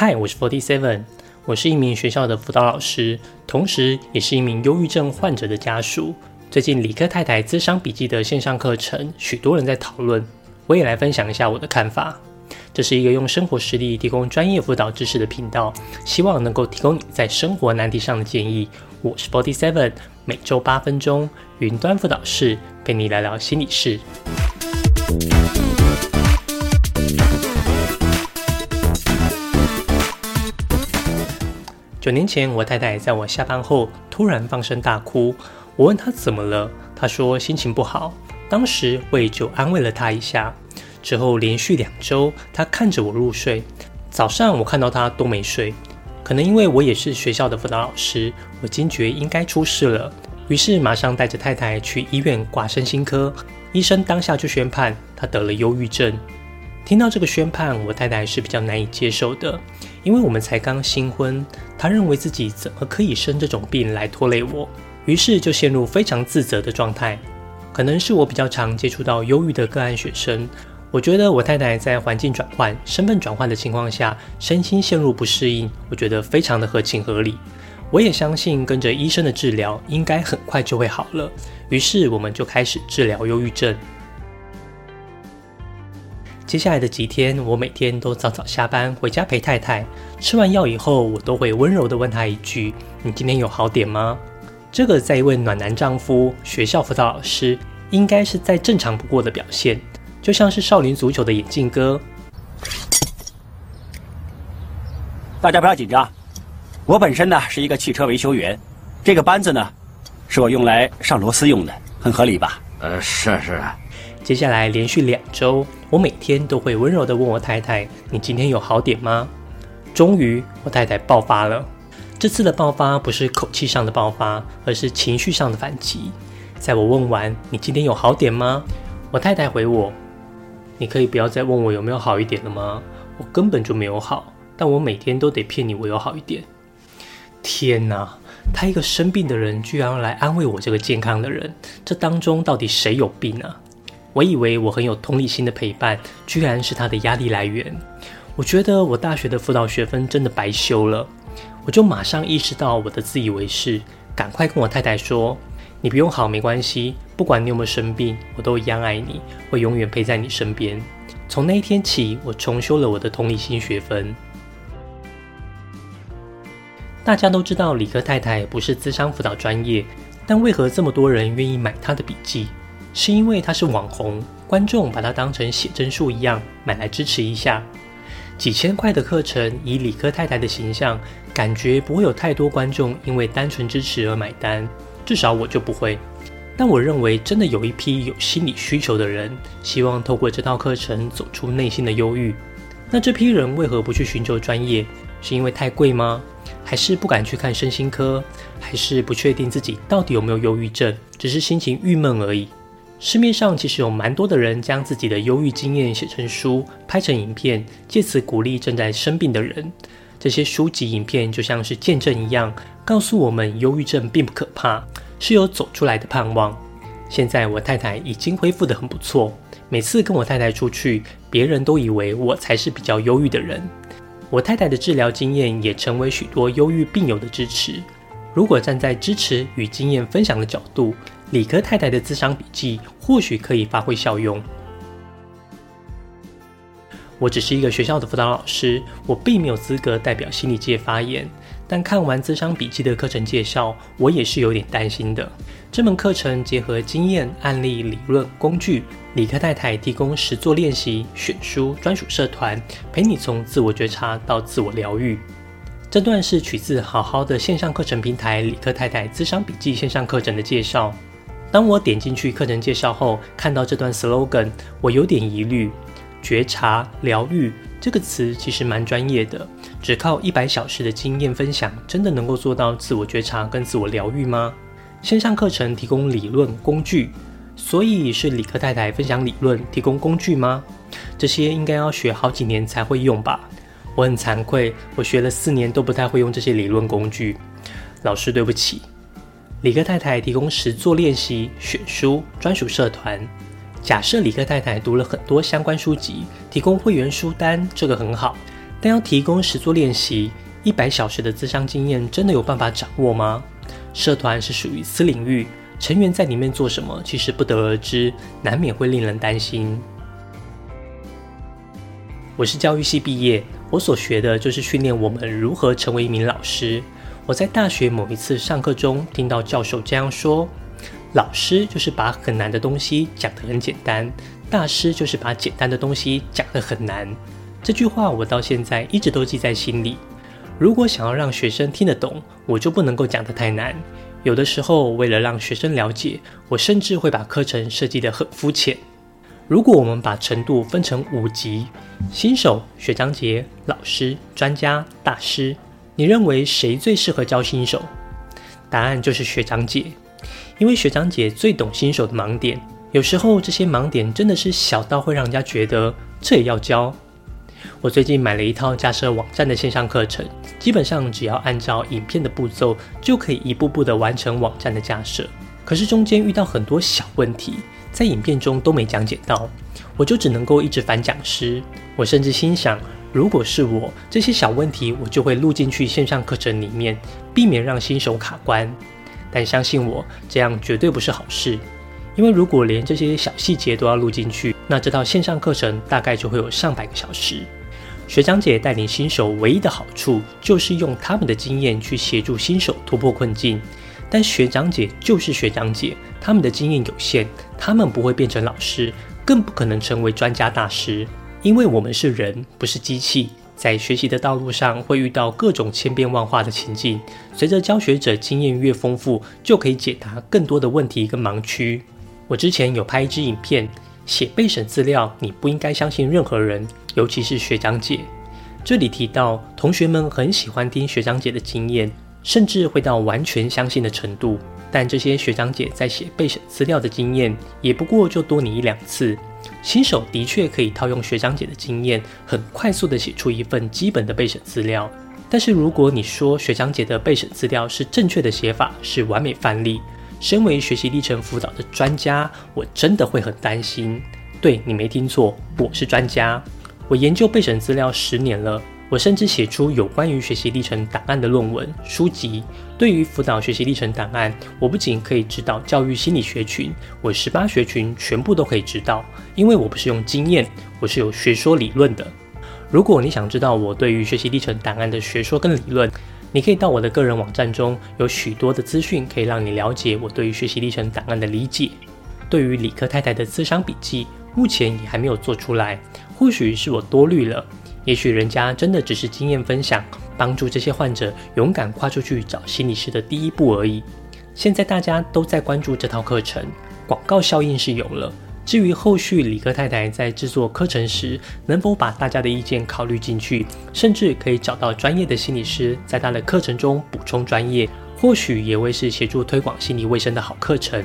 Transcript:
嗨，我是 Forty Seven，我是一名学校的辅导老师，同时也是一名忧郁症患者的家属。最近理科太太资商笔记的线上课程，许多人在讨论，我也来分享一下我的看法。这是一个用生活实例提供专业辅导知识的频道，希望能够提供你在生活难题上的建议。我是 Forty Seven，每周八分钟，云端辅导室陪你聊聊心理事。九年前，我太太在我下班后突然放声大哭。我问她怎么了，她说心情不好。当时我也就安慰了她一下。之后连续两周，她看着我入睡。早上我看到她都没睡，可能因为我也是学校的辅导老师，我惊觉应该出事了，于是马上带着太太去医院挂身心科。医生当下就宣判她得了忧郁症。听到这个宣判，我太太是比较难以接受的，因为我们才刚新婚，她认为自己怎么可以生这种病来拖累我，于是就陷入非常自责的状态。可能是我比较常接触到忧郁的个案学生，我觉得我太太在环境转换、身份转换的情况下，身心陷入不适应，我觉得非常的合情合理。我也相信跟着医生的治疗，应该很快就会好了。于是我们就开始治疗忧郁症。接下来的几天，我每天都早早下班回家陪太太。吃完药以后，我都会温柔地问她一句：“你今天有好点吗？”这个在一位暖男丈夫、学校辅导老师，应该是再正常不过的表现，就像是少林足球的眼镜哥。大家不要紧张，我本身呢是一个汽车维修员，这个扳子呢，是我用来上螺丝用的，很合理吧？呃，是是。接下来连续两周，我每天都会温柔地问我太太：“你今天有好点吗？”终于，我太太爆发了。这次的爆发不是口气上的爆发，而是情绪上的反击。在我问完“你今天有好点吗？”我太太回我：“你可以不要再问我有没有好一点了吗？我根本就没有好，但我每天都得骗你我有好一点。”天哪！他一个生病的人，居然来安慰我这个健康的人，这当中到底谁有病啊？我以为我很有同理心的陪伴，居然是他的压力来源。我觉得我大学的辅导学分真的白修了。我就马上意识到我的自以为是，赶快跟我太太说：“你不用好，没关系，不管你有没有生病，我都一样爱你，会永远陪在你身边。”从那一天起，我重修了我的同理心学分。大家都知道理科太太不是资商辅导专业，但为何这么多人愿意买她的笔记？是因为他是网红，观众把他当成写真书一样买来支持一下。几千块的课程，以理科太太的形象，感觉不会有太多观众因为单纯支持而买单，至少我就不会。但我认为，真的有一批有心理需求的人，希望透过这套课程走出内心的忧郁。那这批人为何不去寻求专业？是因为太贵吗？还是不敢去看身心科？还是不确定自己到底有没有忧郁症，只是心情郁闷而已？市面上其实有蛮多的人将自己的忧郁经验写成书、拍成影片，借此鼓励正在生病的人。这些书籍、影片就像是见证一样，告诉我们忧郁症并不可怕，是有走出来的盼望。现在我太太已经恢复得很不错，每次跟我太太出去，别人都以为我才是比较忧郁的人。我太太的治疗经验也成为许多忧郁病友的支持。如果站在支持与经验分享的角度，理科太太的智商笔记或许可以发挥效用。我只是一个学校的辅导老师，我并没有资格代表心理界发言。但看完智商笔记的课程介绍，我也是有点担心的。这门课程结合经验、案例、理论、工具，理科太太提供实作练习、选书、专属社团，陪你从自我觉察到自我疗愈。这段是取自好好的线上课程平台李克太太资商笔记线上课程的介绍。当我点进去课程介绍后，看到这段 slogan，我有点疑虑。觉察、疗愈这个词其实蛮专业的，只靠一百小时的经验分享，真的能够做到自我觉察跟自我疗愈吗？线上课程提供理论工具，所以是李克太太分享理论，提供工具吗？这些应该要学好几年才会用吧？我很惭愧，我学了四年都不太会用这些理论工具，老师对不起。理科太太提供实作练习、选书、专属社团。假设理科太太读了很多相关书籍，提供会员书单，这个很好。但要提供实作练习，一百小时的咨商经验真的有办法掌握吗？社团是属于私领域，成员在里面做什么，其实不得而知，难免会令人担心。我是教育系毕业，我所学的就是训练我们如何成为一名老师。我在大学某一次上课中听到教授这样说：“老师就是把很难的东西讲得很简单，大师就是把简单的东西讲得很难。”这句话我到现在一直都记在心里。如果想要让学生听得懂，我就不能够讲得太难。有的时候，为了让学生了解，我甚至会把课程设计得很肤浅。如果我们把程度分成五级：新手、学长姐、老师、专家、大师，你认为谁最适合教新手？答案就是学长姐，因为学长姐最懂新手的盲点。有时候这些盲点真的是小到会让人家觉得这也要教。我最近买了一套架设网站的线上课程，基本上只要按照影片的步骤，就可以一步步的完成网站的架设。可是中间遇到很多小问题，在影片中都没讲解到，我就只能够一直烦讲师。我甚至心想，如果是我，这些小问题我就会录进去线上课程里面，避免让新手卡关。但相信我，这样绝对不是好事，因为如果连这些小细节都要录进去，那这套线上课程大概就会有上百个小时。学长姐带领新手唯一的好处就是用他们的经验去协助新手突破困境，但学长姐就是学长姐，他们的经验有限，他们不会变成老师，更不可能成为专家大师，因为我们是人，不是机器，在学习的道路上会遇到各种千变万化的情境，随着教学者经验越丰富，就可以解答更多的问题跟盲区。我之前有拍一支影片。写备审资料，你不应该相信任何人，尤其是学长姐。这里提到，同学们很喜欢听学长姐的经验，甚至会到完全相信的程度。但这些学长姐在写备审资料的经验，也不过就多你一两次。新手的确可以套用学长姐的经验，很快速的写出一份基本的备审资料。但是如果你说学长姐的备审资料是正确的写法，是完美范例。身为学习历程辅导的专家，我真的会很担心。对你没听错，我是专家。我研究备审资料十年了，我甚至写出有关于学习历程档案的论文书籍。对于辅导学习历程档案，我不仅可以指导教育心理学群，我十八学群全部都可以指导，因为我不是用经验，我是有学说理论的。如果你想知道我对于学习历程档案的学说跟理论，你可以到我的个人网站中，有许多的资讯可以让你了解我对于学习历程档案的理解。对于理科太太的资商笔记，目前也还没有做出来，或许是我多虑了，也许人家真的只是经验分享，帮助这些患者勇敢跨出去找心理师的第一步而已。现在大家都在关注这套课程，广告效应是有了。至于后续李科太太在制作课程时，能否把大家的意见考虑进去，甚至可以找到专业的心理师，在他的课程中补充专业，或许也会是协助推广心理卫生的好课程。